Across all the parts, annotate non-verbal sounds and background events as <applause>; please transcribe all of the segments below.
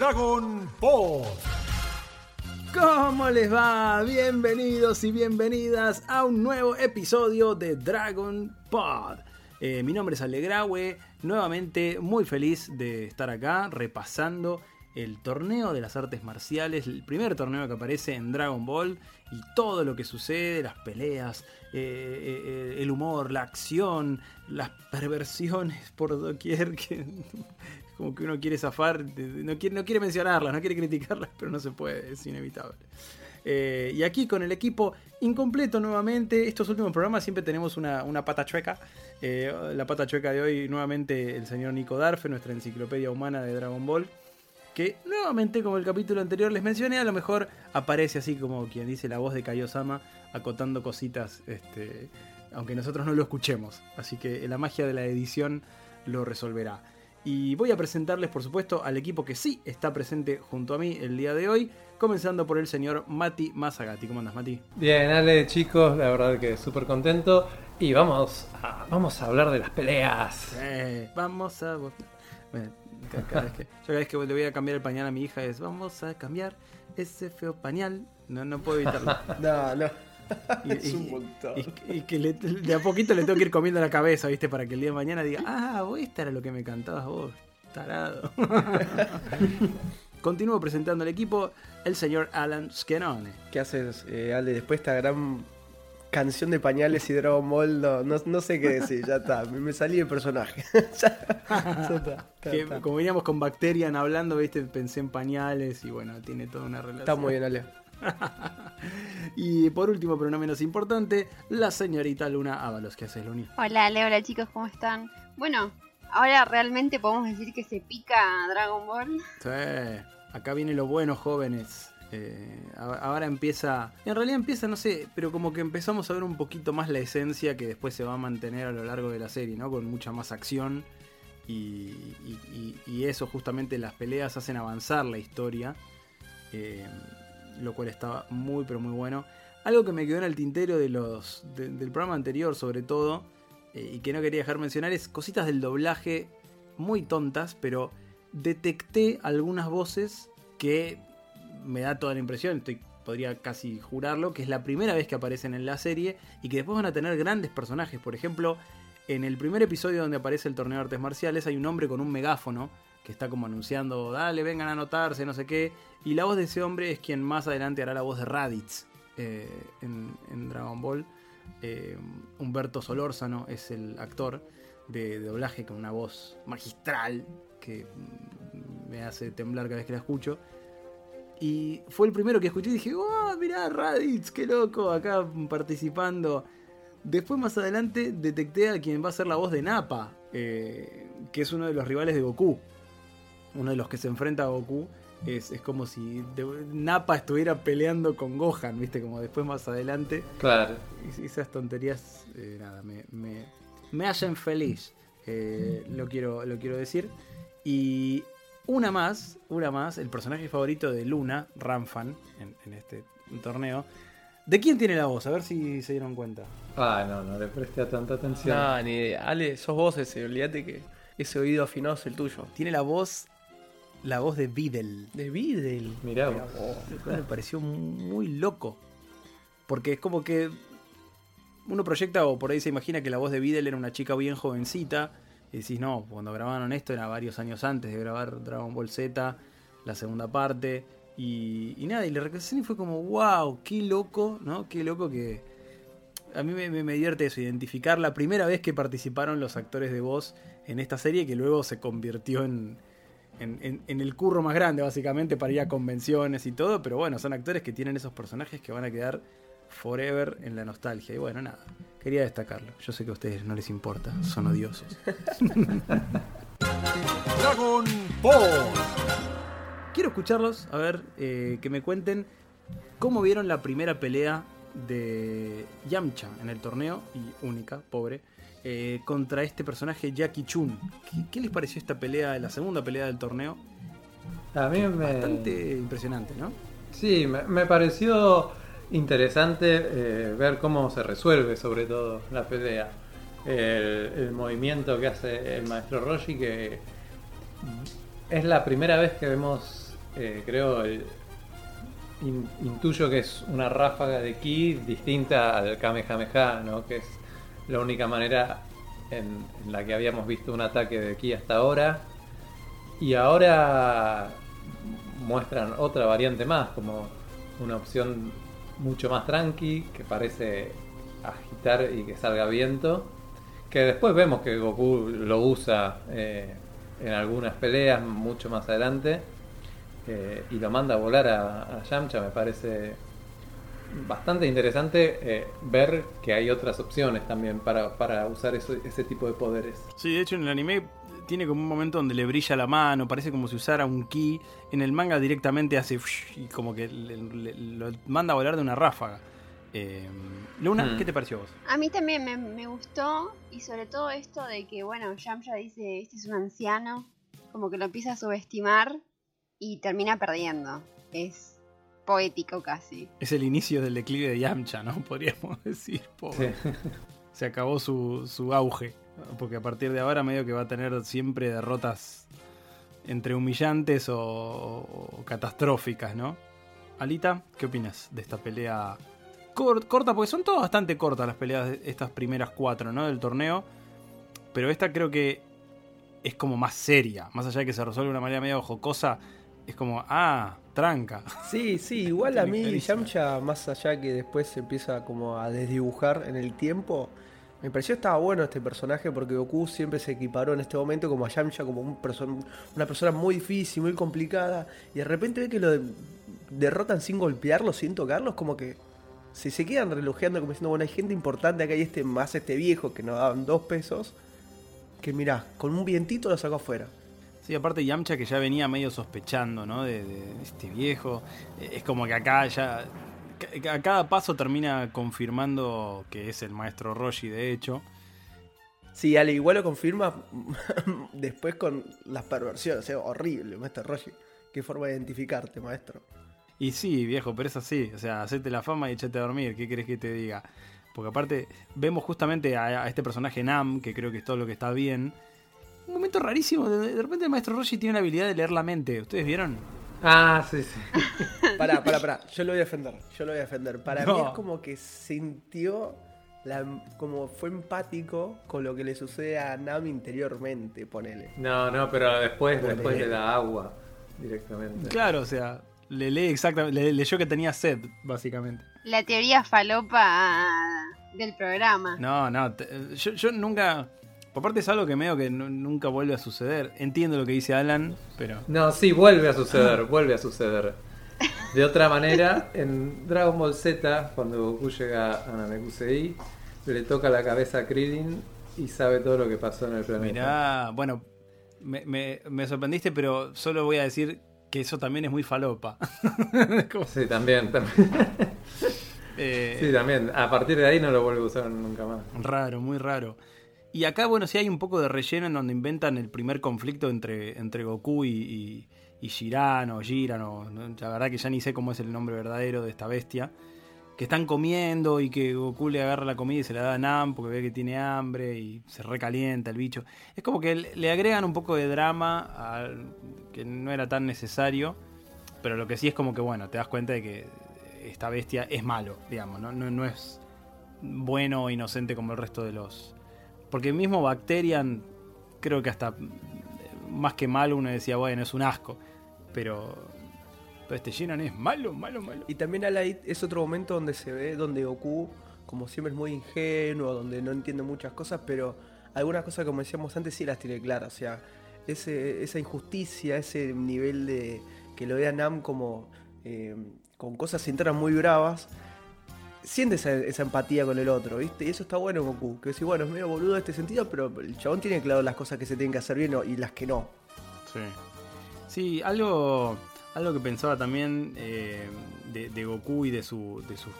Dragon Ball. ¿Cómo les va? Bienvenidos y bienvenidas a un nuevo episodio de Dragon Pod. Eh, mi nombre es Alegrawe, nuevamente muy feliz de estar acá repasando el torneo de las artes marciales, el primer torneo que aparece en Dragon Ball y todo lo que sucede, las peleas, eh, eh, el humor, la acción, las perversiones por doquier que como que uno quiere zafar, no quiere, no quiere mencionarlas, no quiere criticarlas, <laughs> pero no se puede, es inevitable. Eh, y aquí con el equipo incompleto nuevamente, estos últimos programas siempre tenemos una, pata chueca. Eh, la pata chueca de hoy nuevamente el señor Nico Darfe, nuestra enciclopedia humana de Dragon Ball. Que nuevamente, como el capítulo anterior les mencioné, a lo mejor aparece así como quien dice la voz de Kaiosama, acotando cositas, este, aunque nosotros no lo escuchemos. Así que la magia de la edición lo resolverá. Y voy a presentarles, por supuesto, al equipo que sí está presente junto a mí el día de hoy, comenzando por el señor Mati Mazagati. ¿Cómo andas, Mati? Bien, Ale, chicos, la verdad que súper contento. Y vamos a, vamos a hablar de las peleas. vamos a... cada vez que, yo cada vez que le voy a cambiar el pañal a mi hija es, vamos a cambiar ese feo pañal. No, no puedo evitarlo. <laughs> no, no. <laughs> Y, es un montón. Y, que de a poquito le tengo que ir comiendo la cabeza, ¿viste? Para que el día de mañana diga, ah, vos esta era lo que me cantabas vos, tarado. <laughs> Continúo presentando al equipo, el señor Alan Skenone. ¿Qué haces, eh, Ale? Después de esta gran canción de pañales y Dragon Ball, no, sé qué decir, ya está, me, salí de personaje. <laughs> como veníamos con Bacterian hablando, viste, pensé en pañales y bueno, tiene toda una relación. Está muy bien, Ale. <laughs> y por último, pero no menos importante, la señorita Luna Ábalos. ¿Qué haces, Luni? Hola, Ale, hola chicos, ¿cómo están? Bueno, ahora realmente podemos decir que se pica Dragon Ball. Sí, acá viene lo bueno, jóvenes. Eh, ahora empieza, en realidad empieza, no sé, pero como que empezamos a ver un poquito más la esencia que después se va a mantener a lo largo de la serie, ¿no? Con mucha más acción y, eso justamente las peleas hacen avanzar la historia. Eh, lo cual estaba muy pero muy bueno. Algo que me quedó en el tintero del programa anterior sobre todo, eh, y que no quería dejar mencionar, es cositas del doblaje muy tontas, pero detecté algunas voces que me da toda la impresión, estoy, podría casi jurarlo, que es la primera vez que aparecen en la serie y que después van a tener grandes personajes. Por ejemplo, en el primer episodio donde aparece el torneo de artes marciales hay un hombre con un megáfono que está como anunciando, dale, vengan a anotarse, no sé qué. Y la voz de ese hombre es quien más adelante hará la voz de Raditz eh, en, Dragon Ball. Eh, Humberto Solórzano es el actor de, doblaje con una voz magistral que me hace temblar cada vez que la escucho. Y fue el primero que escuché y dije, ¡oh, mirá, Raditz, qué loco! Acá participando. Después más adelante detecté a quien va a ser la voz de Nappa, eh, que es uno de los rivales de Goku uno de los que se enfrenta a Goku, es, como si Nappa estuviera peleando con Gohan, ¿viste? Como después más adelante. Claro. Y esas tonterías, eh, nada, me, me, hacen feliz. Eh, lo, quiero, lo quiero decir. Y una más, una más, el personaje favorito de Luna, Ramfan, en, este torneo. ¿De quién tiene la voz? A ver si se dieron cuenta. Ah, no, no le presté tanta atención. No, ni idea. Ale, sos vos ese, olvídate que ese oído afinado es el tuyo. Tiene la voz la voz de Videl. De Videl. Mirá, me pareció muy loco. Porque es como que uno proyecta o por ahí se imagina que la voz de Videl era una chica bien jovencita. Y decís, no, cuando grabaron esto era varios años antes de grabar Dragon Ball Z, la segunda parte. Y, nada, y la recreación y fue como, wow, qué loco, ¿no? Qué loco que... A mí me, me, divierte eso, identificar la primera vez que participaron los actores de voz en esta serie que luego se convirtió en, en, el curro más grande, básicamente, para ir a convenciones y todo. Pero bueno, son actores que tienen esos personajes que van a quedar forever en la nostalgia. Y bueno, nada, quería destacarlo. Yo sé que a ustedes no les importa, son odiosos. <laughs> Dragon Ball. Quiero escucharlos, a ver, eh, que me cuenten cómo vieron la primera pelea de Yamcha en el torneo, y única, pobre, eh, contra este personaje Jackie Chun. ¿Qué, les pareció esta pelea, la segunda pelea del torneo? A mí me... Bastante impresionante, ¿no? Sí, me, pareció interesante eh, ver cómo se resuelve sobre todo la pelea. El, movimiento que hace el maestro Roshi, que es la primera vez que vemos eh, creo, el- in- intuyo que es una ráfaga de ki distinta al Kamehameha, ¿no? Que es la única manera en, la que habíamos visto un ataque de ki hasta ahora. Y ahora muestran otra variante más, como una opción mucho más tranqui, que parece agitar y que salga viento. Que después vemos que Goku lo usa eh, en algunas peleas mucho más adelante. eh, y lo manda a volar a, a Yamcha, me parece bastante interesante eh, ver que hay otras opciones también para, para usar eso- ese tipo de poderes. Sí, de hecho en el anime tiene como un momento donde le brilla la mano, parece como si usara un ki. En el manga directamente hace y como que le- le- lo manda a volar de una ráfaga. Eh, Luna, Hmm. ¿qué te pareció a vos? A mí también me, me gustó y sobre todo esto de que, bueno, Yamcha dice, este es un anciano, como que lo empieza a subestimar y termina perdiendo. Es poético casi. Es el inicio del declive de Yamcha, ¿no? <laughs> Podríamos decir. pobre. Sí. <laughs> Se acabó su, su auge. Porque a partir de ahora medio que va a tener siempre derrotas entre humillantes o, o catastróficas, ¿no? Alita, ¿qué opinas de esta pelea cor- corta? Porque son todas bastante cortas las peleas de estas primeras cuatro, ¿no? Del torneo. Pero esta creo que es como más seria. Más allá de que se resuelve de una manera medio jocosa, es como, ah, tranca. Sí, sí, <laughs> igual a mí. Yamcha, más allá que después se empieza como a desdibujar en el tiempo, me pareció estaba bueno este personaje porque Goku siempre se equiparó en este momento como a Yamcha como un una persona muy difícil, muy complicada, y de repente ve que lo de- derrotan sin golpearlo, sin tocarlos, como que si se quedan relojeando como diciendo, bueno, hay gente importante acá y este más este viejo que nos daban dos pesos, que mirá, con un vientito lo sacó afuera. Sí, aparte Yamcha que ya venía medio sospechando, ¿no? De, de este viejo. Eh, Es como que acá ya. A cada paso termina confirmando que es el maestro Roshi, de hecho. Sí, Ale, igual lo confirma <laughs> después con las perversiones, o sea, horrible, maestro Roshi. Qué forma de identificarte, maestro. Y sí, viejo, pero es así. O sea, hacete la fama y echate a dormir. ¿Qué querés que te diga? Porque aparte, vemos justamente a, a este personaje Nam, que creo que es todo lo que está bien. Un momento rarísimo. De, de repente el maestro Roshi tiene la habilidad de leer la mente. ¿Ustedes vieron? Ah, sí, sí. <laughs> Pará, pará, pará, yo lo voy a defender, yo lo voy a defender. Para No. mí es como que sintió, la, como fue empático con lo que le sucede a Nami interiormente, ponele. No, no, pero después, Ponele. después le da agua directamente. Claro, o sea, le lee exactamente. Le, leyó que tenía sed, básicamente. La teoría falopa del programa. No, no, te- yo, yo nunca. Por parte es algo que medio que nu- nunca vuelve a suceder. Entiendo lo que dice Alan, pero. No, sí, vuelve a suceder, vuelve a suceder. De otra manera, en Dragon Ball Z, cuando Goku llega a Namekusei, le toca la cabeza a Krillin y sabe todo lo que pasó en el planeta. Mirá, bueno, me, me- me sorprendiste, pero solo voy a decir que eso también es muy falopa. <laughs> Sí, también, también. eh, Sí, también. A partir de ahí no lo vuelve a usar nunca más. Raro, muy raro. Y acá, bueno, sí hay un poco de relleno en donde inventan el primer conflicto entre, entre Goku y, y, y Jiran o Jiran, o, la verdad que ya ni sé cómo es el nombre verdadero de esta bestia. Que están comiendo y que Goku le agarra la comida y se la da a Nam porque ve que tiene hambre y se recalienta el bicho. Es como que le agregan un poco de drama que no era tan necesario. Pero lo que sí es como que, bueno, te das cuenta de que esta bestia es malo, digamos, no, no, no es bueno o inocente como el resto de los. Porque mismo Bacterian, creo que hasta más que malo uno decía, bueno, es un asco. Pero, pero este Jiran es malo, malo, malo. Y también Alait es otro momento donde se ve, donde Goku, como siempre, es muy ingenuo, donde no entiende muchas cosas, pero algunas cosas, como decíamos antes, sí las tiene claras. O sea, ese, esa injusticia, ese nivel de que lo vea Nam como eh, con cosas internas muy bravas, siente esa, empatía con el otro, ¿viste? Y eso está bueno en Goku. Que sí, bueno, es medio boludo en este sentido, pero el chabón tiene claro las cosas que se tienen que hacer bien y las que no. Sí. Sí, algo, algo que pensaba también eh, de, de Goku y de, su, de sus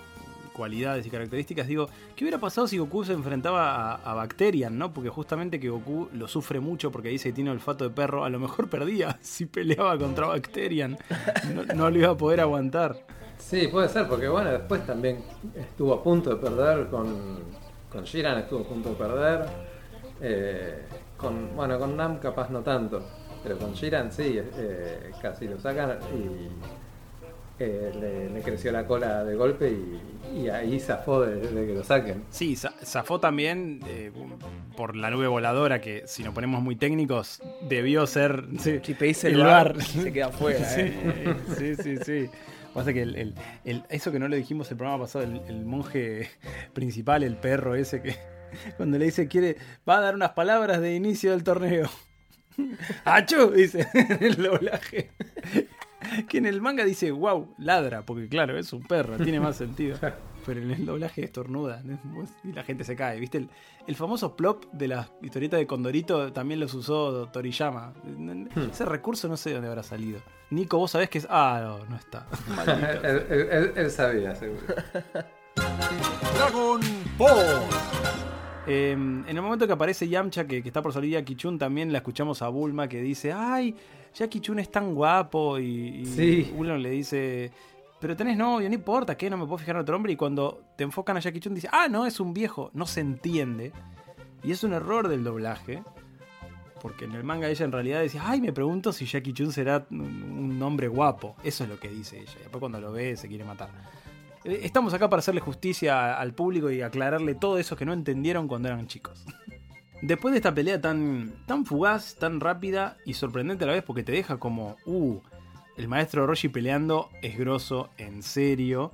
cualidades y características. Digo, ¿qué hubiera pasado si Goku se enfrentaba a, Bacterian, no? Porque justamente que Goku lo sufre mucho porque dice que tiene olfato de perro. A lo mejor perdía <laughs> si peleaba contra Bacterian. No, no lo iba a poder aguantar. Sí, puede ser, porque bueno, después también estuvo a punto de perder con, con Jiran, estuvo a punto de perder. Eh, con, bueno, con Nam capaz no tanto. Pero con Jiran sí, eh, casi lo sacan y eh, le, le creció la cola de golpe y, y ahí zafó de, de que lo saquen. Sí, za- zafó también eh, por la nube voladora, que si nos ponemos muy técnicos, debió ser sí, Si pedís el el bar. bar, se queda afuera. Sí, eh. sí, sí, sí. Pasa que el, el- el- eso que no lo dijimos el programa pasado, el, el monje principal, el perro ese que cuando le dice quiere, va a dar unas palabras de inicio del torneo. <laughs> ¡Achú! Dice <laughs> en el doblaje. Que en el manga dice wow, ladra, porque claro, es un perro, tiene más sentido. <laughs> Pero en el doblaje estornuda <laughs> y la gente se cae. ¿Viste? El, el famoso plop de la historieta de Condorito también los usó Toriyama. Ese recurso no sé de dónde habrá salido. Nico, vos sabés que es. Ah, no, no está. <laughs> Él, él- él- él sabía, seguro. Dragon Ball. Eh, en el momento que aparece Yamcha, que, que está por salir Jackie Chun, también la escuchamos a Bulma que dice: ¡Ay! Jackie Chun es tan guapo. Y, y Sí. Le dice: Pero tenés novio, no importa, ¿qué? No me puedo fijar en otro hombre. Y cuando te enfocan a Jackie Chun, dice: ¡Ah, no! Es un viejo. No se entiende. Y es un error del doblaje. Porque en el manga ella en realidad decía: ¡Ay! Me pregunto si Jackie Chun será un, un hombre guapo. Eso es lo que dice ella. Y después cuando lo ve, se quiere matar. Eh, Estamos acá para hacerle justicia al público y aclararle todo eso que no entendieron cuando eran chicos. Después de esta pelea tan, tan fugaz, tan rápida y sorprendente a la vez, porque te deja como, uh, el maestro Roshi peleando es grosso, en serio,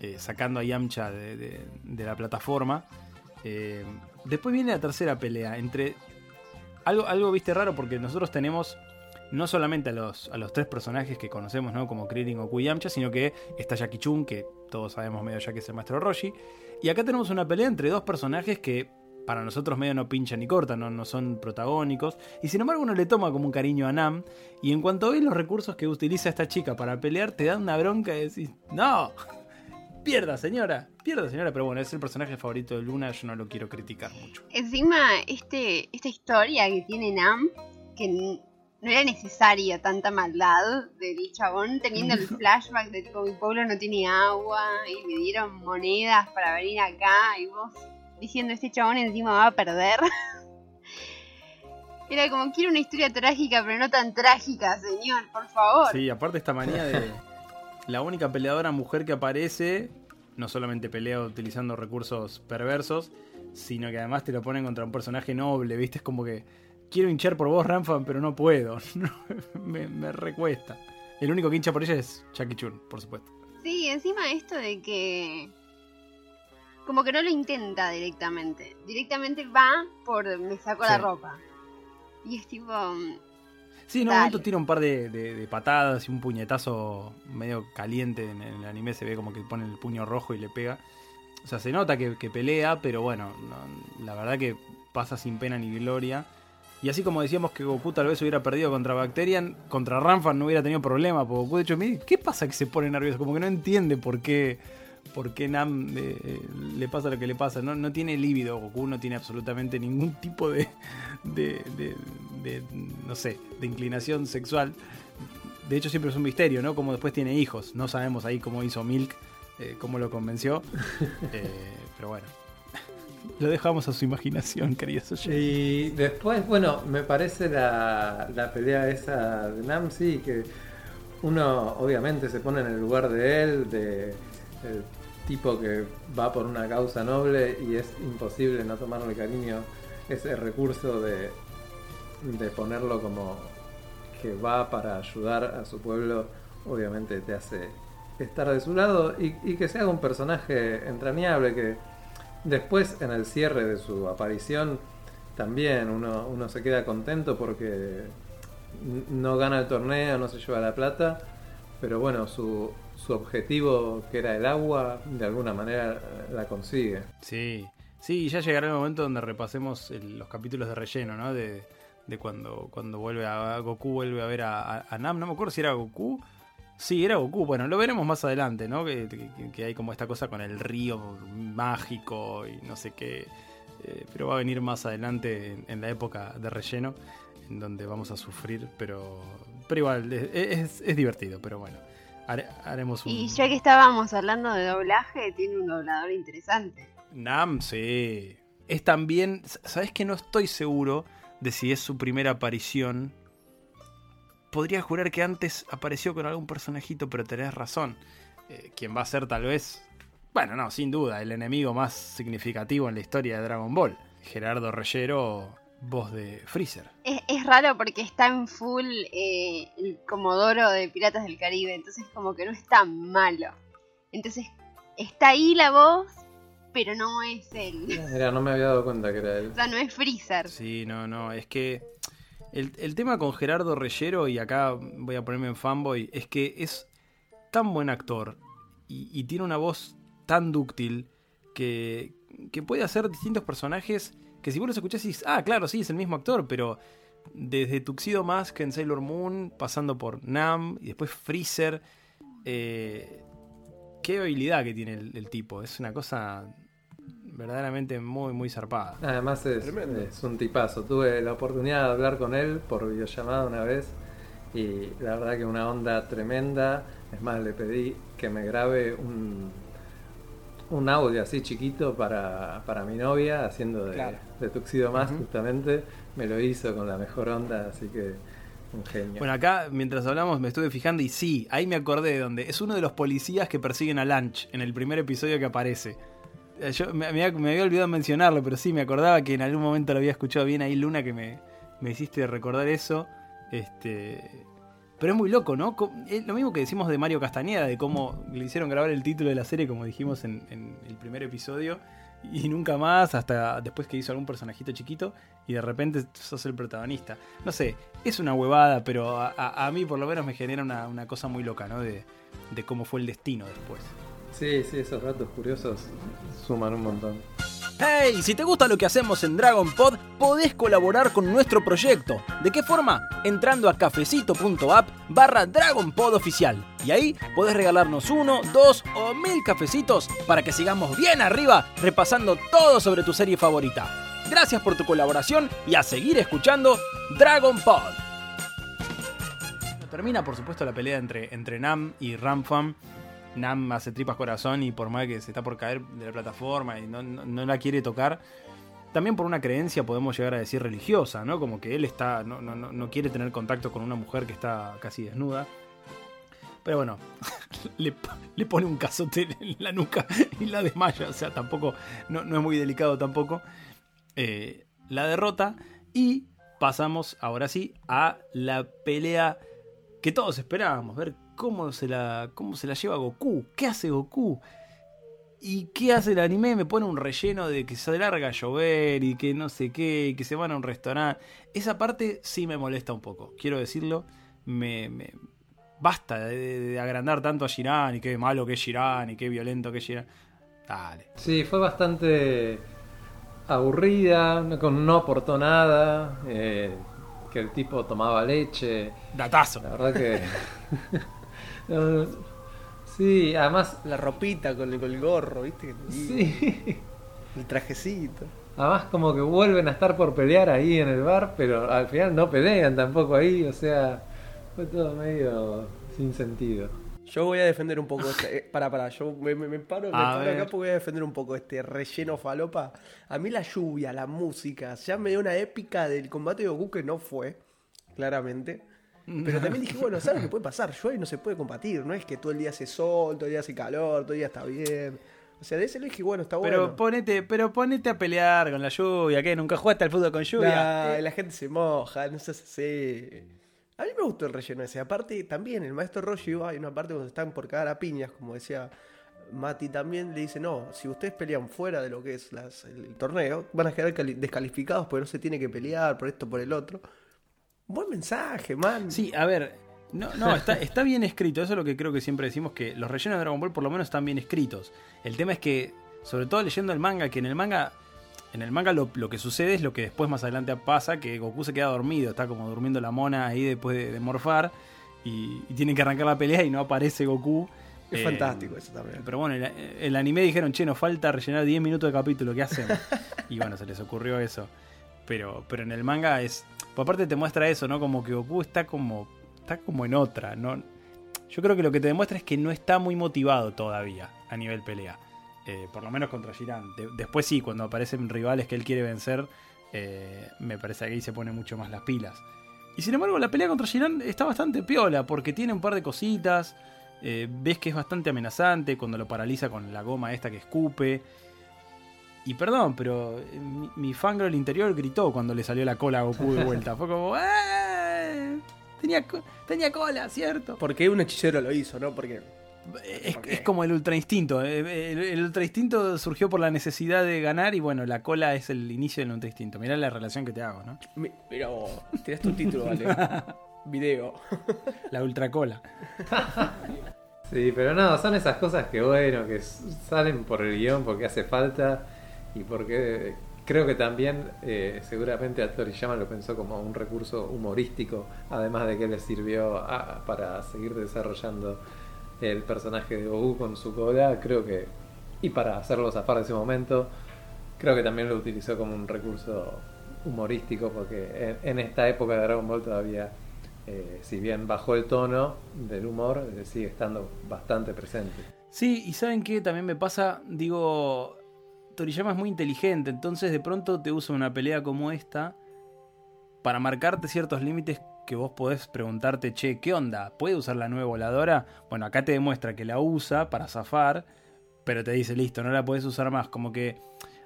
eh, sacando a Yamcha de, de- la plataforma. Eh, después viene la tercera pelea entre. Algo, algo viste raro porque nosotros tenemos no solamente a los, a los tres personajes que conocemos, ¿no? Como Krillin, Goku y Yamcha, sino que está Jackie Chun, que todos sabemos medio ya que es el maestro Roshi. Y acá tenemos una pelea entre dos personajes que para nosotros medio no pinchan ni cortan, no, no son protagónicos. Y sin embargo uno le toma como un cariño a Nam. Y en cuanto ves los recursos que utiliza esta chica para pelear, te da una bronca y decís, no, <laughs> pierda señora, pierda señora. Pero bueno, es el personaje favorito de Luna, yo no lo quiero criticar mucho. Encima, este, esta historia que tiene Nam, que no era necesaria tanta maldad del chabón, teniendo el <laughs> flashback de tipo, mi pueblo no tiene agua y me dieron monedas para venir acá y vos diciendo, este chabón encima va a perder. <laughs> Era como, quiero una historia trágica, pero no tan trágica, señor, por favor. Sí, aparte esta manía de la única peleadora mujer que aparece, no solamente pelea utilizando recursos perversos, sino que además te lo ponen contra un personaje noble, ¿viste? Es como que quiero hinchar por vos, Ranfan, pero no puedo. <laughs> me, me recuesta. El único que hincha por ella es Jackie Chun, por supuesto. Sí, encima esto de que como que no lo intenta directamente. Directamente va por me saco la ropa. Y es tipo mm, Sí, en un momento tira un par de, de- de patadas y un puñetazo medio caliente. En, en el anime se ve como que pone el puño rojo y le pega. O sea, se nota que, que pelea, pero bueno, no- la verdad que pasa sin pena ni gloria. Y así como decíamos que Goku tal vez hubiera perdido contra Bacterian, contra Ranfan no hubiera tenido problema. Porque Goku, de hecho, mire, ¿qué pasa que se pone nervioso? Como que no entiende por qué, por qué Nam eh, le pasa lo que le pasa. No, no tiene líbido, Goku no tiene absolutamente ningún <laughs> tipo de, de, de- de, no sé, de inclinación sexual. De hecho, siempre es un misterio, ¿no? Como después tiene hijos. No sabemos ahí cómo hizo Milk, eh, cómo lo convenció. <laughs> Eh, pero bueno, <laughs> lo dejamos a su imaginación, queridos oyentes. Y después, bueno, me parece la, la pelea esa de Nam, sí, que uno obviamente se pone en el lugar de él, de el tipo que va por una causa noble y es imposible no tomarle cariño ese recurso de, de ponerlo como que va para ayudar a su pueblo, obviamente te hace estar de su lado y, que sea un personaje entrañable que después en el cierre de su aparición también uno, uno se queda contento porque no gana el torneo, no se lleva la plata, pero bueno, su, su objetivo que era el agua, de alguna manera la consigue. Sí, sí, ya llegará el momento donde repasemos el- los capítulos de relleno, ¿no? De, de cuando, cuando vuelve a Goku, vuelve a ver a, Nam, no me acuerdo si era Goku. Sí, era Goku, bueno, lo veremos más adelante, ¿no? Que, que- hay como esta cosa con el río mágico y no sé qué. eh, pero va a venir más adelante en, en la época de relleno, en donde vamos a sufrir, pero, pero igual, es, es- es divertido, pero bueno. Hare- haremos un... Y ya que estábamos hablando de doblaje, tiene un doblador interesante. Nam, sí. Es también. ¿Sabes que no estoy seguro de si es su primera aparición podría jurar que antes apareció con algún personajito, pero tenés razón. Eh, quien va a ser tal vez, bueno, no, sin duda, el enemigo más significativo en la historia de Dragon Ball. Gerardo Reyero, voz de Freezer. Es, es raro porque está en full eh, el Comodoro de Piratas del Caribe, entonces como que no es tan malo. Entonces está ahí la voz, pero no es él. <laughs> Mira, no me había dado cuenta que era él. O sea, no es Freezer. Sí, no, no, es que el, el tema con Gerardo Reyero, y acá voy a ponerme en fanboy, es que es tan buen actor y, y tiene una voz tan dúctil que, que puede hacer distintos personajes que si vos los escuchás dices, ah, claro, sí, es el mismo actor, pero desde Tuxedo Mask en Sailor Moon, pasando por Nam y después Freezer, eh, qué habilidad que tiene el, el tipo, es una cosa verdaderamente muy, muy zarpada. Además es, Tremendo. es un tipazo. Tuve la oportunidad de hablar con él por videollamada una vez y la verdad que una onda tremenda. Es más, le pedí que me grabe un, un audio así chiquito para, para mi novia haciendo de, Claro. de Tuxedo Más justamente. Me lo hizo con la mejor onda, así que un genio. Bueno, acá mientras hablamos me estuve fijando y sí, ahí me acordé de donde. Es uno de los policías que persiguen a Lunch en el primer episodio que aparece. Eh, Yo me, me había, me había olvidado mencionarlo, pero sí, me acordaba que en algún momento lo había escuchado bien ahí, Luna, que me, me hiciste recordar eso. Este. Pero es muy loco, ¿no? Es lo mismo que decimos de Mario Castañeda, de cómo le hicieron grabar el título de la serie, como dijimos en, en el primer episodio, y nunca más, hasta después que hizo algún personajito chiquito, y de repente sos el protagonista. No sé, es una huevada, pero a, a- a mí por lo menos me genera una, una cosa muy loca, ¿no? De, de cómo fue el destino después. Sí, sí, esos datos curiosos suman un montón. Hey, si te gusta lo que hacemos en Dragon Pod, podés colaborar con nuestro proyecto. ¿De qué forma? Entrando a cafecito.app barra Dragon Pod oficial. Y ahí podés regalarnos uno, dos o mil cafecitos para que sigamos bien arriba repasando todo sobre tu serie favorita. Gracias por tu colaboración y a seguir escuchando Dragon Pod. Termina por supuesto la pelea entre, entre Nam y Ramfam. Nam hace tripas corazón y por más que se está por caer de la plataforma y no, no- la quiere tocar, también por una creencia podemos llegar a decir religiosa, ¿no? Como que él está no, no, no- quiere tener contacto con una mujer que está casi desnuda. Pero bueno, <laughs> le, le pone un cazote en la nuca y la desmaya, o sea, tampoco, no, no es muy delicado tampoco. Eh, la derrota y pasamos ahora sí a la pelea que todos esperábamos, ver cómo se la, cómo se la lleva Goku, qué hace Goku. ¿Y qué hace el anime? Me pone un relleno de que se larga a llover y que no sé qué, y que se van a un restaurante. Esa parte sí me molesta un poco, quiero decirlo. Me, me- basta de, agrandar tanto a Jiran y qué malo que es Jiran y qué violento que es Jiran. Dale. Sí, fue bastante aburrida, no, no aportó nada, eh, que el tipo tomaba leche, Datazo. la verdad que... <laughs> No, sí, además... La ropita con el, con el gorro, ¿viste? Sí, El trajecito. además como que vuelven a estar por pelear ahí en el bar, pero al final no pelean tampoco ahí, o sea, fue todo medio sin sentido. Yo voy a defender un poco este. eh, para, para, yo me, me- me paro, me A acá porque voy a defender un poco este relleno falopa. A mí la lluvia, la música, ya me dio una épica del combate de Goku que no fue, claramente. Pero <laughs> también dije, bueno, ¿sabes qué puede pasar? Llueve y no se puede combatir. No es que todo el día hace sol, todo el día hace calor, todo el día está bien. O sea, de ese lo dije, bueno, está Pero bueno. ponete, pero ponete a pelear con la lluvia, ¿qué? ¿Nunca jugaste al fútbol con lluvia? Nah, Eh, la gente se moja, no seas así. A mí me gustó el relleno ese. Aparte, también el maestro Roshi, hay una parte donde están por cagar a piñas, como decía Mati también, le dice, no, si ustedes pelean fuera de lo que es las- el, el torneo, van a quedar cali- descalificados porque no se tiene que pelear por esto, por el otro. Buen mensaje, man. Sí, a ver. No, no, está, está bien escrito. Eso es lo que creo que siempre decimos, que los rellenos de Dragon Ball por lo menos están bien escritos. El tema es que, sobre todo leyendo el manga, que en el manga... En el manga lo, lo que sucede es lo que después más adelante pasa, que Goku se queda dormido, está como durmiendo la mona ahí después de, de morfar y, y tienen que arrancar la pelea y no aparece Goku. Es Eh, fantástico eso también. Pero bueno, el, el anime dijeron, che, nos falta rellenar 10 minutos de capítulo, ¿qué hacemos? <laughs> y bueno, se les ocurrió eso. Pero, pero en el manga es. Aparte te muestra eso, ¿no? Como que Goku está como. está como en otra, ¿no? Yo creo que lo que te demuestra es que no está muy motivado todavía a nivel pelea. Eh, por lo menos contra. De- después sí, cuando aparecen rivales que él quiere vencer, eh, me parece que ahí se pone mucho más las pilas. Y sin embargo, la pelea contra Jiran está bastante piola, porque tiene un par de cositas. eh, ves que es bastante amenazante cuando lo paraliza con la goma esta que escupe. Y perdón, pero eh, mi, mi fangirl interior gritó cuando le salió la cola a Goku de <laughs> vuelta. Fue como, ¡eh! Tenía, co- tenía cola, ¿cierto? Porque un hechicero lo hizo, ¿no? Porque Es, como el ultra instinto. eh, El, el ultra instinto surgió por la necesidad de ganar y bueno, la cola es el inicio del ultra instinto. Mirá la relación que te hago, ¿no? Mi- Mira vos, un título, vale. <laughs> Video. La ultra cola. Sí, pero no, son esas cosas que bueno, que salen por el guion porque hace falta y porque creo que también eh, seguramente a Toriyama lo pensó como un recurso humorístico, además de que le sirvió para seguir desarrollando el personaje de Goku con su cola, creo que, y para hacerlo zafar de ese momento, creo que también lo utilizó como un recurso humorístico porque en, esta época de Dragon Ball todavía, eh, si bien bajó el tono del humor, eh, sigue estando bastante presente. Sí, y ¿saben qué? También me pasa, digo, Toriyama es muy inteligente, entonces de pronto te usa una pelea como esta para marcarte ciertos límites que vos podés preguntarte, che, ¿qué onda? ¿Puede usar la nueva voladora? Bueno, acá te demuestra que la usa para zafar, pero te dice, listo, no la podés usar más. Como que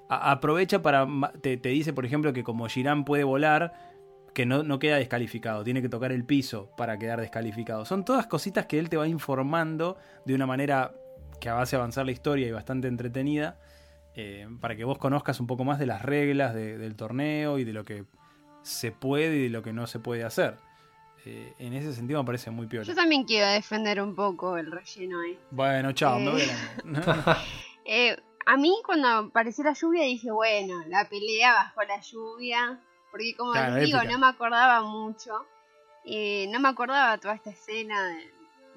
aprovecha para... Te, dice, por ejemplo, que como Jiran puede volar, que no, no queda descalificado, tiene que tocar el piso para quedar descalificado. Son todas cositas que él te va informando de una manera que hace avanzar la historia y bastante entretenida, eh, para que vos conozcas un poco más de las reglas de- del torneo y de lo que se puede y de lo que no se puede hacer. Eh, en ese sentido me parece muy piola. Yo también quiero defender un poco el relleno ahí. Bueno, chao, me voy a Eh. <laughs> Eh, a mí cuando apareció la lluvia dije, bueno, la pelea bajo la lluvia. Porque como Claro, les digo, épica. no me acordaba mucho. Eh, no me acordaba toda esta escena de-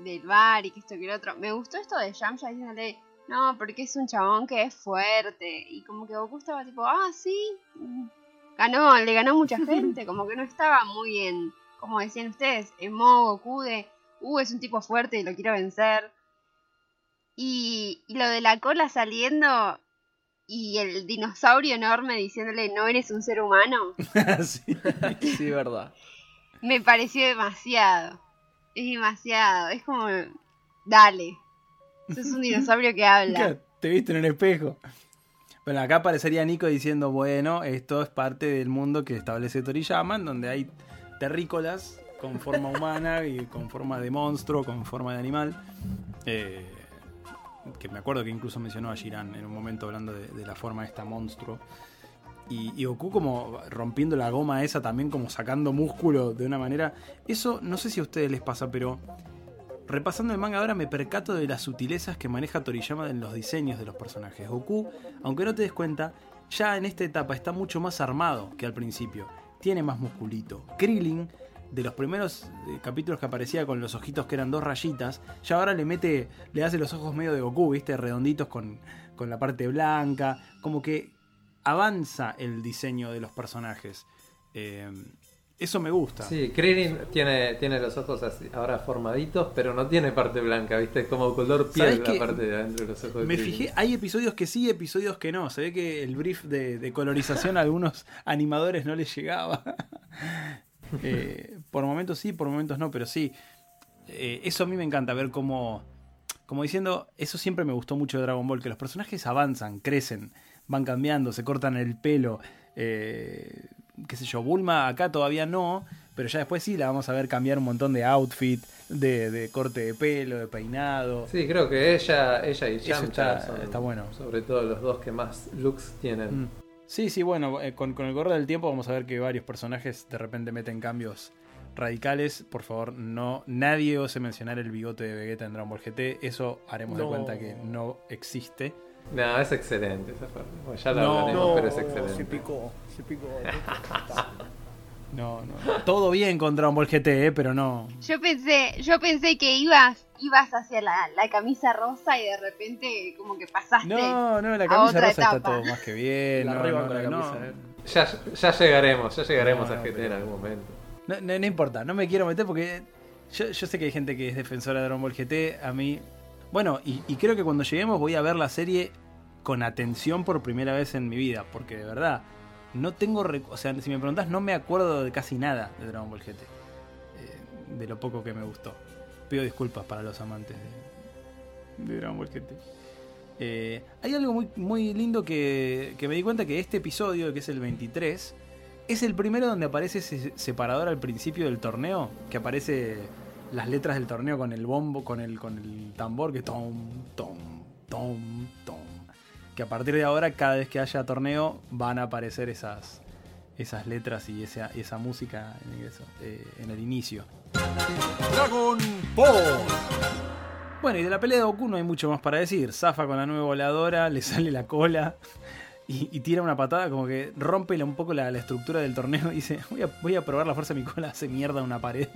del bar y que esto que lo otro. Me gustó esto de Yamcha diciéndole, no, porque es un chabón que es fuerte. Y como que Goku estaba tipo, ah, sí. Ganó, le ganó mucha <laughs> gente. Como que no estaba muy en, como decían ustedes, en modo Goku de, uh, es un tipo fuerte y lo quiero vencer. Y, y lo de la cola saliendo y el dinosaurio enorme diciéndole no eres un ser humano, <laughs> Sí. <laughs> Sí, verdad. me pareció demasiado. Es demasiado. Es como, dale. Sos un dinosaurio que habla. Te viste en un espejo. Bueno, acá aparecería Nico diciendo, bueno, esto es parte del mundo que establece Toriyama, en donde hay terrícolas con forma <laughs> humana y con forma de monstruo, con forma de animal. Eh, que me acuerdo que incluso mencionó a Jiran en un momento hablando de, de la forma de esta monstruo. Y, y Goku como rompiendo la goma esa también como sacando músculo de una manera. Eso no sé si a ustedes les pasa, pero repasando el manga ahora me percato de las sutilezas que maneja Toriyama en los diseños de los personajes. Goku, aunque no te des cuenta, ya en esta etapa está mucho más armado que al principio. Tiene más musculito. Krillin, de los primeros eh, capítulos que aparecía con los ojitos que eran dos rayitas, ya ahora le mete, le hace los ojos medio de Goku, viste, redonditos con, con la parte blanca. Como que avanza el diseño de los personajes. Eh, eso me gusta. Sí, Krillin tiene, tiene los ojos así, ahora formaditos, pero no tiene parte blanca, ¿viste? Es como color piel ¿Sabés la parte de adentro de los ojos Me fijé, hay episodios que sí, episodios que no. Se ve que el brief de, de colorización a algunos animadores no les llegaba. <laughs> Eh, por momentos sí, por momentos no, pero sí. Eh, eso a mí me encanta ver cómo. Como diciendo, eso siempre me gustó mucho de Dragon Ball, que los personajes avanzan, crecen, van cambiando, se cortan el pelo. Eh, qué sé yo, Bulma acá todavía no, pero ya después sí la vamos a ver cambiar un montón de outfit, de, de corte de pelo, de peinado. Sí, creo que ella, ella y Yamcha está- son está bueno. sobre todo los dos que más looks tienen. Mm. Sí, sí, bueno, eh, con, con el correr del tiempo vamos a ver que varios personajes de repente meten cambios radicales. Por favor, no nadie ose mencionar el bigote de Vegeta en Dragon Ball GT. Eso haremos de cuenta que no existe. No, es excelente esa. Bueno, ya la No, hablaremos, No, pero es se excelente. picó, <laughs> No, no. Todo bien con Dragon Ball GT, eh, pero no. Yo pensé, yo pensé que ibas, ibas hacia la, la camisa rosa y de repente como que pasaste. No, no, la camisa rosa está todo más que bien. La no, no, con la no, camisa, no. eh. Ya, ya llegaremos, ya llegaremos No, a no, GT en algún momento. No, no, no importa, no me quiero meter porque yo, yo sé que hay gente que es defensora de Dragon Ball GT. A mí. Bueno, y, y creo que cuando lleguemos voy a ver la serie con atención por primera vez en mi vida. Porque de verdad, no tengo. O sea, si me preguntás, no me acuerdo de casi nada de Dragon Ball GT. eh, de lo poco que me gustó. Pido disculpas para los amantes de, de Dragon Ball GT. Eh, hay algo muy, muy lindo que, que me di cuenta que este episodio, que es el 23, es el primero donde aparece ese separador al principio del torneo, que aparece las letras del torneo con el bombo, con el, con el tambor, que tom, tom, tom, tom. Que a partir de ahora, cada vez que haya torneo, van a aparecer esas, esas letras y esa, esa música en, eso, eh, en el inicio. Dragon Ball. Bueno, y de la pelea de Goku no hay mucho más para decir. Zafa con la nueva voladora, le sale la cola y, y tira una patada como que rompe un poco la, la estructura del torneo. Y dice, voy a, voy a probar la fuerza de mi cola, hace mierda una pared.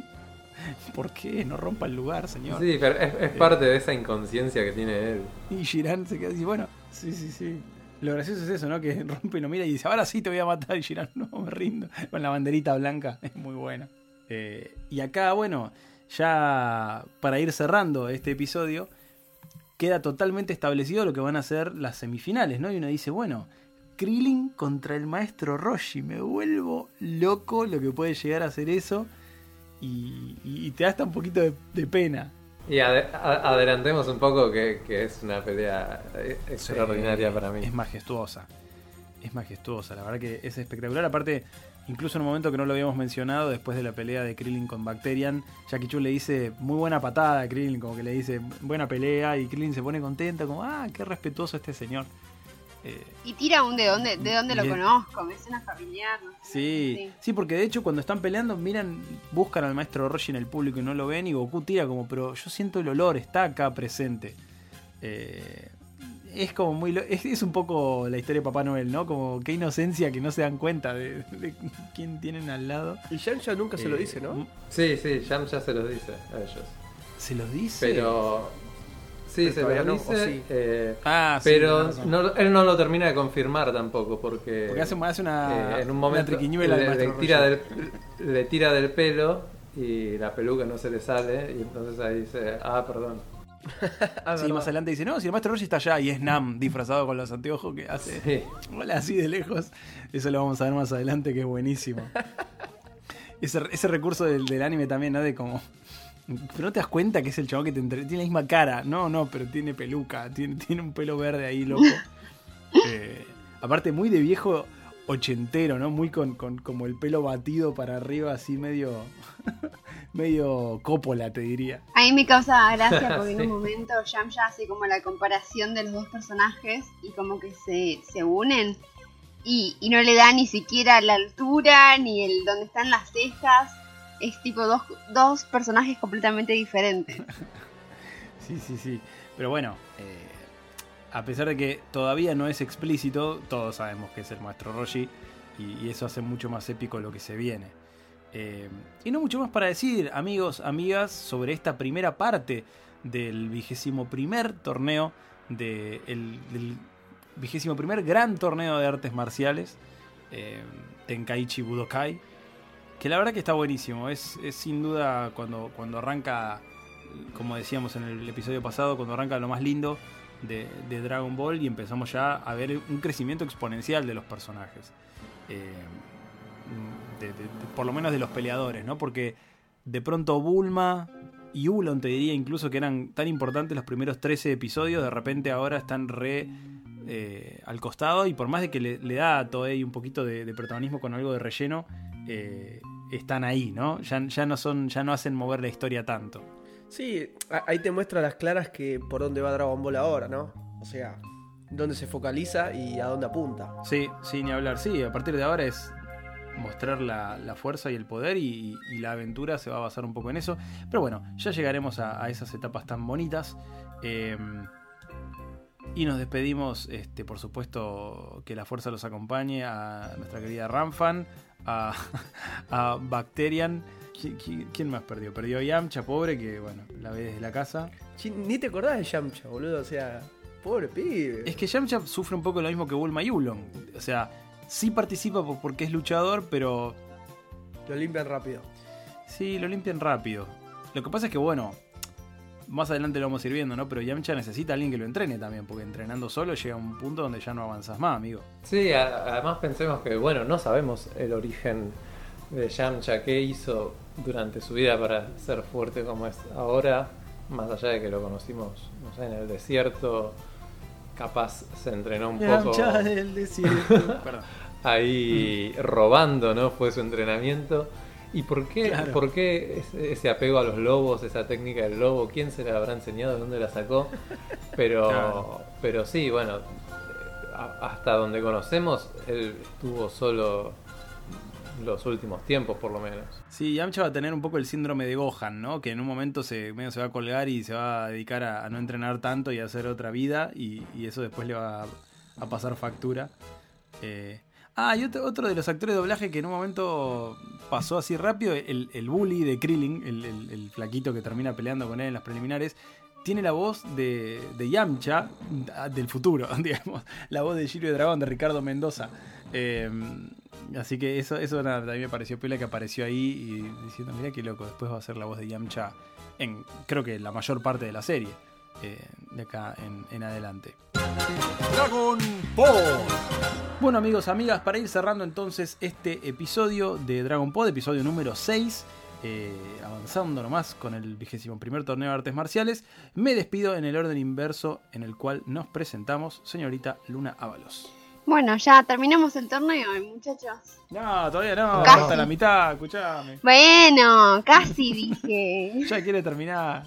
<laughs> ¿Por qué? No rompa el lugar, señor. Sí, pero es, es parte de esa inconsciencia que tiene él. Y Girán se queda así, bueno, sí, sí, sí. Lo gracioso es eso, ¿no? Que <laughs> rompe y lo mira y dice, ahora sí te voy a matar. Y Girán, <laughs> no, me rindo. Con la banderita blanca, <laughs> es muy bueno. Eh, y acá, bueno, ya para ir cerrando este episodio, queda totalmente establecido lo que van a ser las semifinales, ¿no? Y uno dice, bueno, Krillin contra el maestro Roshi. Me vuelvo loco lo que puede llegar a ser eso. Y, te da hasta un poquito de pena. Y adelantemos un poco que, que es una pelea eh, extraordinaria Sí, para mí. Es majestuosa. Es majestuosa, la verdad que es espectacular. Aparte, incluso en un momento que no lo habíamos mencionado, después de la pelea de Krillin con Bacterian, Jackie Chun le dice muy buena patada a Krillin, como que le dice buena pelea, y Krillin se pone contento, como, ah, qué respetuoso este señor. Eh, Y tira un de dónde, de dónde lo conozco, me suena familiar. No sé, Sí, sí, porque de hecho cuando están peleando miran, buscan al maestro Roshi en el público y no lo ven y Goku tira como, pero yo siento el olor, está acá presente. Eh, es como muy... lo- Es, es un poco la historia de Papá Noel, ¿no? Como qué inocencia que no se dan cuenta de, de quién tienen al lado. Y Yamcha nunca se lo Eh, dice, ¿no? Sí, sí, Jam ya se los dice a ellos. ¿Se los dice? Pero. Sí, Pero se todavía no, ¿o dice. sí? eh, Ah, sí, pero no- él no lo termina de confirmar tampoco porque. Porque hace, hace una, eh, en un momento triquiñuela le, maestro le tira del, le tira del pelo y la peluca no se le sale y entonces ahí dice, ah, perdón. <laughs> Ah, Sí, más adelante dice, no, si el maestro Roshi está allá y es Nam disfrazado con los anteojos que hace... Sí. Hola, así de lejos. Eso lo vamos a ver más adelante, que es buenísimo. <laughs> Ese, ese recurso del, del anime también, ¿no? De como. Pero no te das cuenta que es el chabón que te entre- tiene la misma cara. No, no, pero tiene peluca. Tiene, tiene un pelo verde ahí, loco. <laughs> Eh, aparte, muy de viejo ochentero, ¿no? Muy con, con como el pelo batido para arriba, así medio. <laughs> medio cópola, te diría. A mí me causa gracia <laughs> porque en un momento Yamcha hace como la comparación de los dos personajes y como que se, se unen y, y no le da ni siquiera la altura ni el donde están las cejas. Es tipo dos, dos personajes completamente diferentes. <laughs> Sí, sí, sí. Pero bueno, eh, a pesar de que todavía no es explícito, todos sabemos que es el maestro Roshi y, eso hace mucho más épico lo que se viene. Eh, y no mucho más para decir, amigos, amigas, sobre esta primera parte del vigésimo primer torneo, el- del vigésimo primer gran torneo de artes marciales, eh, Tenkaichi Budokai, que la verdad que está buenísimo. Es, es sin duda cuando, cuando arranca, como decíamos en el episodio pasado, cuando arranca lo más lindo de, Dragon Ball y empezamos ya a ver un crecimiento exponencial de los personajes. Eh, por lo menos de los peleadores, ¿no? Porque de pronto Bulma y Ulon, te diría incluso que eran tan importantes los primeros 13 episodios, de repente ahora están re eh, al costado y por más de que le, da a Toei un poquito de, de protagonismo con algo de relleno, eh, están ahí, ¿no? Ya, ya no son, ya no hacen mover la historia tanto. Sí, ahí te muestra las claras que por dónde va Dragon Ball ahora, ¿no? O sea, dónde se focaliza y a dónde apunta. Sí, sí, ni hablar. Sí, a partir de ahora es mostrar la, la fuerza y el poder y, y la aventura se va a basar un poco en eso. Pero bueno, ya llegaremos a, a esas etapas tan bonitas. Eh, y nos despedimos, este, por supuesto, que la fuerza los acompañe a nuestra querida Ramfan, a, a Bacterian. ¿Qui- qui- ¿Quién más perdió? Perdió a Yamcha, pobre, que bueno, la ve desde la casa. Ni te acordás de Yamcha, boludo. O sea, pobre pibe. Es que Yamcha sufre un poco lo mismo que Bulma y Ulon. O sea, sí participa por- porque es luchador, pero Lo limpian rápido. Sí, lo limpian rápido. Lo que pasa es que, bueno, más adelante lo vamos a ir viendo, ¿no? Pero Yamcha necesita a alguien que lo entrene también, porque entrenando solo llega a un punto donde ya no avanzas más, amigo. Sí, a- además pensemos que, bueno, no sabemos el origen de Yamcha, qué hizo durante su vida para ser fuerte como es ahora, más allá de que lo conocimos, no sé, en el desierto, capaz se entrenó un poco Yamcha del desierto. <laughs> Perdón. ahí robando, ¿no? Fue su entrenamiento. ¿Y por qué, Claro. por qué ese, apego a los lobos, esa técnica del lobo? ¿Quién se la habrá enseñado? ¿De dónde la sacó? Pero, Claro. pero sí, bueno, hasta donde conocemos, él estuvo solo los últimos tiempos, por lo menos. Sí, Yamcha va a tener un poco el síndrome de Gohan, ¿no? Que en un momento se, medio se va a colgar y se va a dedicar a, a no entrenar tanto y a hacer otra vida y, y eso después le va a, a pasar factura. Eh, ah, y otro, otro de los actores de doblaje que en un momento pasó así rápido, el, el bully de Krillin, el, el- flaquito que termina peleando con él en las preliminares, tiene la voz de, de Yamcha ah, del futuro, <laughs> digamos. La voz de Giro de Dragón, de Ricardo Mendoza. Eh, así que eso, eso también me pareció pila que apareció ahí y diciendo, mira qué loco, después va a ser la voz de Yamcha en creo que la mayor parte de la serie, eh, de acá en, en adelante. Dragon Ball. Bueno amigos, amigas, para ir cerrando entonces este episodio de Dragon Pod, episodio número 6, eh, avanzando nomás con el vigésimo primer torneo de artes marciales, me despido en el orden inverso en el cual nos presentamos, señorita Luna Ábalos. Bueno, ya terminamos el torneo, muchachos. No, todavía no, Casi. hasta la mitad, escuchame. Bueno, casi dije. <laughs> Ya quiere terminar.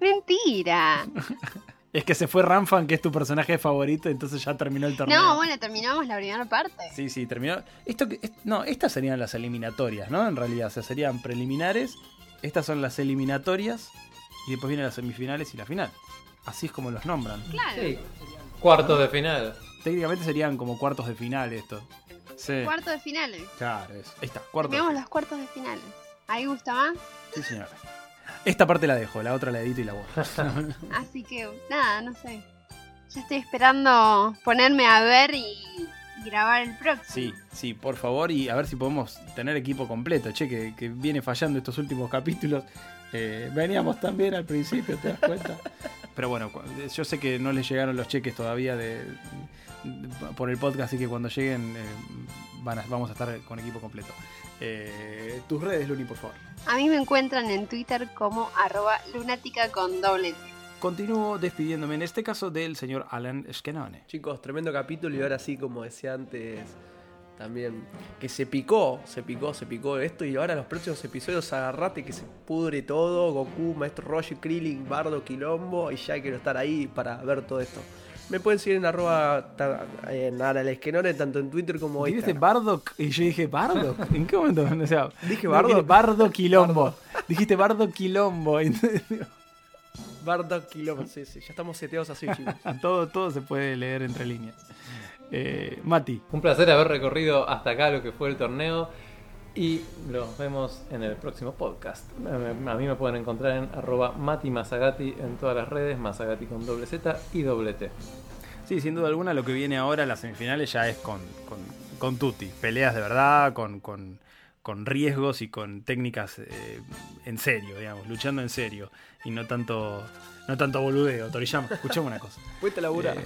Mentira. <laughs> Es que se fue Ranfan, que es tu personaje favorito, entonces ya terminó el torneo. No, bueno, terminamos la primera parte. Sí, sí, terminó. Esto que, es- no, estas serían las eliminatorias, ¿no? En realidad, o sea, serían preliminares. Estas son las eliminatorias. Y después vienen las semifinales y la final. Así es como los nombran. Claro. Sí, cuartos de final. Técnicamente serían como cuartos de final esto. Sí. Cuarto de finales. Claro, es. Ahí está, cuartos. Terminamos los cuartos de finales. ¿Ahí gusta más? Sí, señora. Esta parte la dejo, la otra la edito y la borro. <laughs> Así que, nada, no sé. Ya estoy esperando ponerme a ver y, grabar el próximo. Sí, sí, por favor, y a ver si podemos tener equipo completo. Che, que, que viene fallando estos últimos capítulos. Eh, veníamos tan bien al principio, ¿te das cuenta? Pero bueno, cu- yo sé que no les llegaron los cheques todavía de, de- por el podcast, así que cuando lleguen eh, van a- vamos a estar con equipo completo. Eh, tus redes, Luni, por favor. A mí me encuentran en Twitter como arroba lunática con doble T. Continúo despidiéndome en este caso del señor Alan Skenone. Chicos, tremendo capítulo y ahora sí, como decía antes, también que se picó, se picó, se picó esto y ahora los próximos episodios agarrate que se pudre todo, Goku, Maestro Roshi, Krillin, Bardo, Quilombo y ya quiero estar ahí para ver todo esto. Me pueden seguir en arroba en Aralesquenone, tanto en Twitter como Dijiste Instagram. Bardock y yo dije Bardock. ¿En qué momento? O sea, Dije Bardock. Bardo Quilombo. Dijiste Bardo Quilombo. <laughs> Entonces, Bardo, Quilombo, sí, sí, ya estamos seteados así, chicos. <laughs> todo, todo se puede leer entre líneas. Eh, Mati, Un placer haber recorrido hasta acá lo que fue el torneo. Y los vemos en el próximo podcast. A mí me pueden encontrar en arroba Mati Masagati en todas las redes, Masagati con doble Z y doble T. sí, sin duda alguna lo que viene ahora, las semifinales, ya es con, con, con Tutti. Peleas de verdad, con, con, con riesgos y con técnicas eh, en serio, digamos, luchando en serio. Y no tanto, no tanto boludeo. Toriyama, escuchame una cosa. <laughs> Fuiste a laburar. Eh,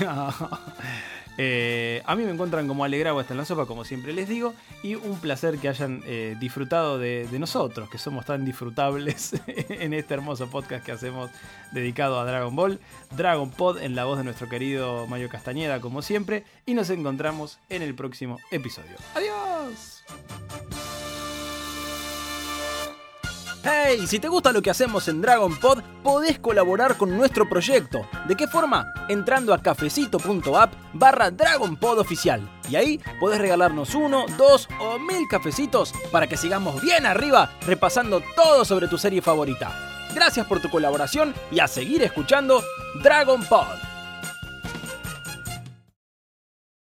<laughs> <laughs> a mí me encuentran como Alegrado hasta en la sopa, como siempre les digo, y un placer que hayan eh, disfrutado de, de nosotros, que somos tan disfrutables <laughs> en este hermoso podcast que hacemos dedicado a Dragon Ball, Dragon Pod en la voz de nuestro querido Mario Castañeda, como siempre, y nos encontramos en el próximo episodio. ¡Adiós! Hey, si te gusta lo que hacemos en Dragon Pod, podés colaborar con nuestro proyecto. ¿De qué forma? Entrando a cafecito.app barra Dragon Pod oficial. Y ahí podés regalarnos uno, dos o mil cafecitos para que sigamos bien arriba repasando todo sobre tu serie favorita. Gracias por tu colaboración y a seguir escuchando Dragon Pod.